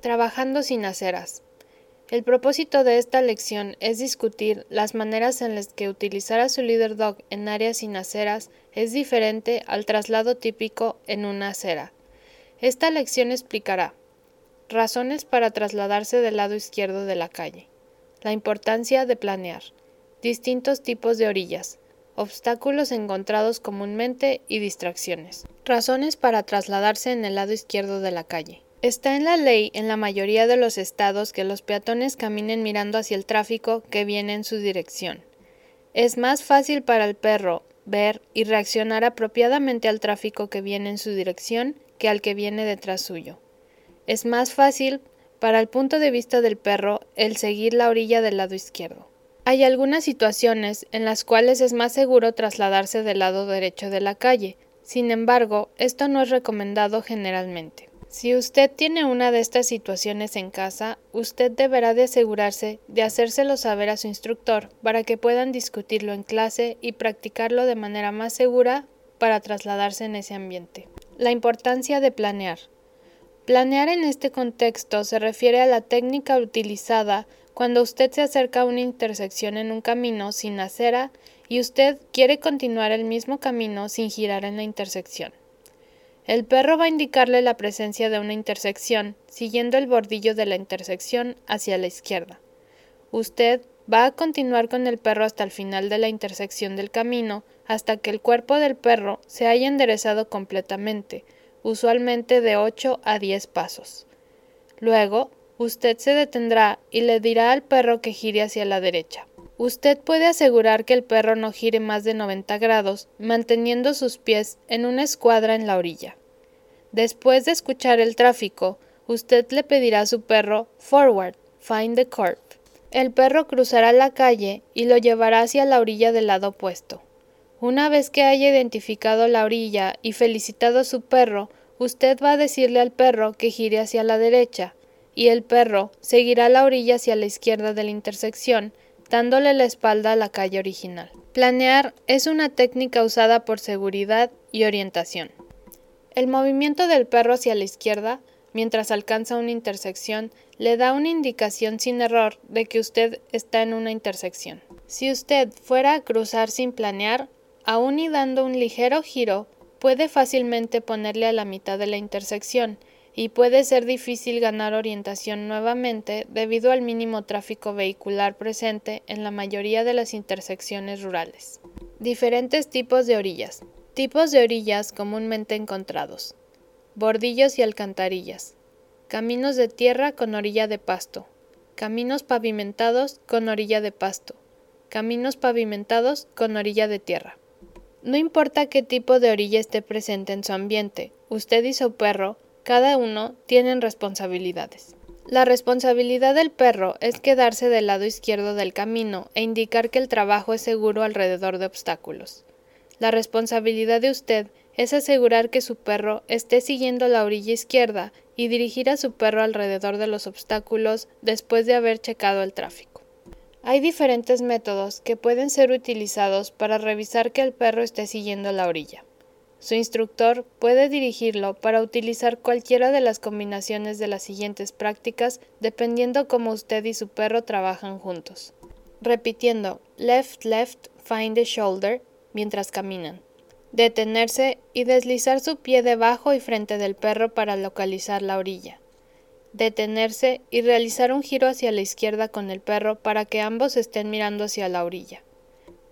Trabajando sin aceras. El propósito de esta lección es discutir las maneras en las que utilizar a su líder dog en áreas sin aceras es diferente al traslado típico en una acera. Esta lección explicará razones para trasladarse del lado izquierdo de la calle, la importancia de planear, distintos tipos de orillas, obstáculos encontrados comúnmente y distracciones. Razones para trasladarse en el lado izquierdo de la calle. Está en la ley en la mayoría de los estados que los peatones caminen mirando hacia el tráfico que viene en su dirección. Es más fácil para el perro ver y reaccionar apropiadamente al tráfico que viene en su dirección que al que viene detrás suyo. Es más fácil para el punto de vista del perro el seguir la orilla del lado izquierdo. Hay algunas situaciones en las cuales es más seguro trasladarse del lado derecho de la calle, sin embargo, esto no es recomendado generalmente. Si usted tiene una de estas situaciones en casa, usted deberá de asegurarse de hacérselo saber a su instructor para que puedan discutirlo en clase y practicarlo de manera más segura para trasladarse en ese ambiente. La importancia de planear. Planear en este contexto se refiere a la técnica utilizada cuando usted se acerca a una intersección en un camino sin acera y usted quiere continuar el mismo camino sin girar en la intersección. El perro va a indicarle la presencia de una intersección, siguiendo el bordillo de la intersección hacia la izquierda. Usted va a continuar con el perro hasta el final de la intersección del camino, hasta que el cuerpo del perro se haya enderezado completamente, usualmente de 8 a 10 pasos. Luego, usted se detendrá y le dirá al perro que gire hacia la derecha. Usted puede asegurar que el perro no gire más de 90 grados, manteniendo sus pies en una escuadra en la orilla. Después de escuchar el tráfico, usted le pedirá a su perro Forward, find the curb. El perro cruzará la calle y lo llevará hacia la orilla del lado opuesto. Una vez que haya identificado la orilla y felicitado a su perro, usted va a decirle al perro que gire hacia la derecha, y el perro seguirá la orilla hacia la izquierda de la intersección, dándole la espalda a la calle original. Planear es una técnica usada por seguridad y orientación. El movimiento del perro hacia la izquierda, mientras alcanza una intersección, le da una indicación sin error de que usted está en una intersección. Si usted fuera a cruzar sin planear, aún y dando un ligero giro, puede fácilmente ponerle a la mitad de la intersección, y puede ser difícil ganar orientación nuevamente debido al mínimo tráfico vehicular presente en la mayoría de las intersecciones rurales. Diferentes tipos de orillas. Tipos de orillas comúnmente encontrados. Bordillos y alcantarillas. Caminos de tierra con orilla de pasto. Caminos pavimentados con orilla de pasto. Caminos pavimentados con orilla de tierra. No importa qué tipo de orilla esté presente en su ambiente, usted y su perro cada uno tienen responsabilidades. La responsabilidad del perro es quedarse del lado izquierdo del camino e indicar que el trabajo es seguro alrededor de obstáculos. La responsabilidad de usted es asegurar que su perro esté siguiendo la orilla izquierda y dirigir a su perro alrededor de los obstáculos después de haber checado el tráfico. Hay diferentes métodos que pueden ser utilizados para revisar que el perro esté siguiendo la orilla. Su instructor puede dirigirlo para utilizar cualquiera de las combinaciones de las siguientes prácticas dependiendo cómo usted y su perro trabajan juntos. Repitiendo left, left, find the shoulder mientras caminan. Detenerse y deslizar su pie debajo y frente del perro para localizar la orilla. Detenerse y realizar un giro hacia la izquierda con el perro para que ambos estén mirando hacia la orilla.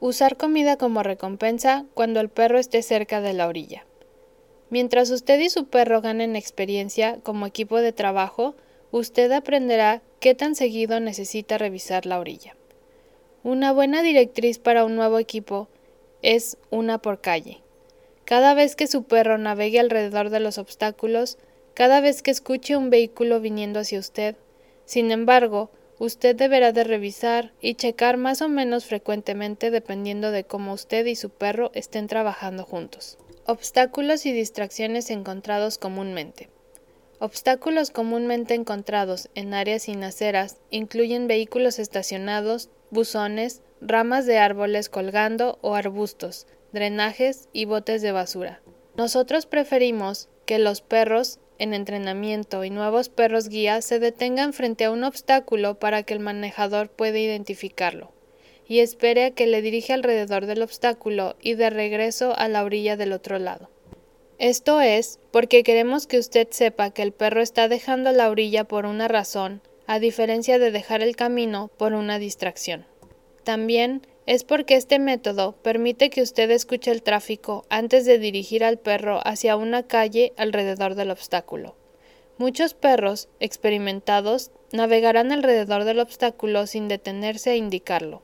Usar comida como recompensa cuando el perro esté cerca de la orilla. Mientras usted y su perro ganen experiencia como equipo de trabajo, usted aprenderá qué tan seguido necesita revisar la orilla. Una buena directriz para un nuevo equipo es una por calle. Cada vez que su perro navegue alrededor de los obstáculos, cada vez que escuche un vehículo viniendo hacia usted, sin embargo, Usted deberá de revisar y checar más o menos frecuentemente dependiendo de cómo usted y su perro estén trabajando juntos. Obstáculos y distracciones encontrados comúnmente. Obstáculos comúnmente encontrados en áreas sin aceras incluyen vehículos estacionados, buzones, ramas de árboles colgando o arbustos, drenajes y botes de basura. Nosotros preferimos que los perros en entrenamiento y nuevos perros guía se detengan frente a un obstáculo para que el manejador pueda identificarlo y espere a que le dirija alrededor del obstáculo y de regreso a la orilla del otro lado. Esto es porque queremos que usted sepa que el perro está dejando la orilla por una razón, a diferencia de dejar el camino por una distracción. También es porque este método permite que usted escuche el tráfico antes de dirigir al perro hacia una calle alrededor del obstáculo. Muchos perros experimentados navegarán alrededor del obstáculo sin detenerse a indicarlo.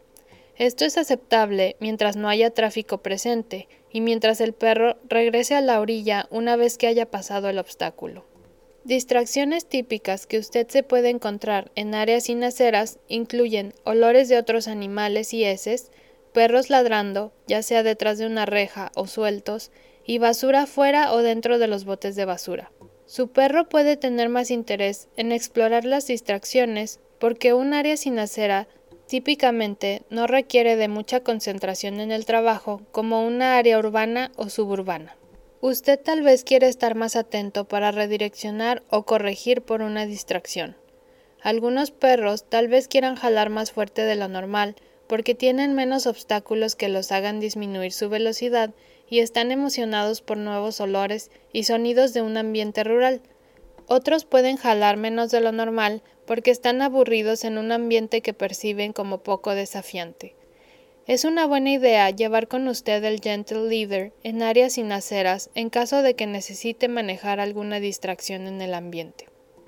Esto es aceptable mientras no haya tráfico presente y mientras el perro regrese a la orilla una vez que haya pasado el obstáculo. Distracciones típicas que usted se puede encontrar en áreas sin aceras incluyen olores de otros animales y heces, perros ladrando, ya sea detrás de una reja o sueltos, y basura fuera o dentro de los botes de basura. Su perro puede tener más interés en explorar las distracciones porque un área sin acera típicamente no requiere de mucha concentración en el trabajo como una área urbana o suburbana. Usted tal vez quiere estar más atento para redireccionar o corregir por una distracción. Algunos perros tal vez quieran jalar más fuerte de lo normal porque tienen menos obstáculos que los hagan disminuir su velocidad y están emocionados por nuevos olores y sonidos de un ambiente rural. Otros pueden jalar menos de lo normal porque están aburridos en un ambiente que perciben como poco desafiante. Es una buena idea llevar con usted el Gentle Leader en áreas sin aceras en caso de que necesite manejar alguna distracción en el ambiente.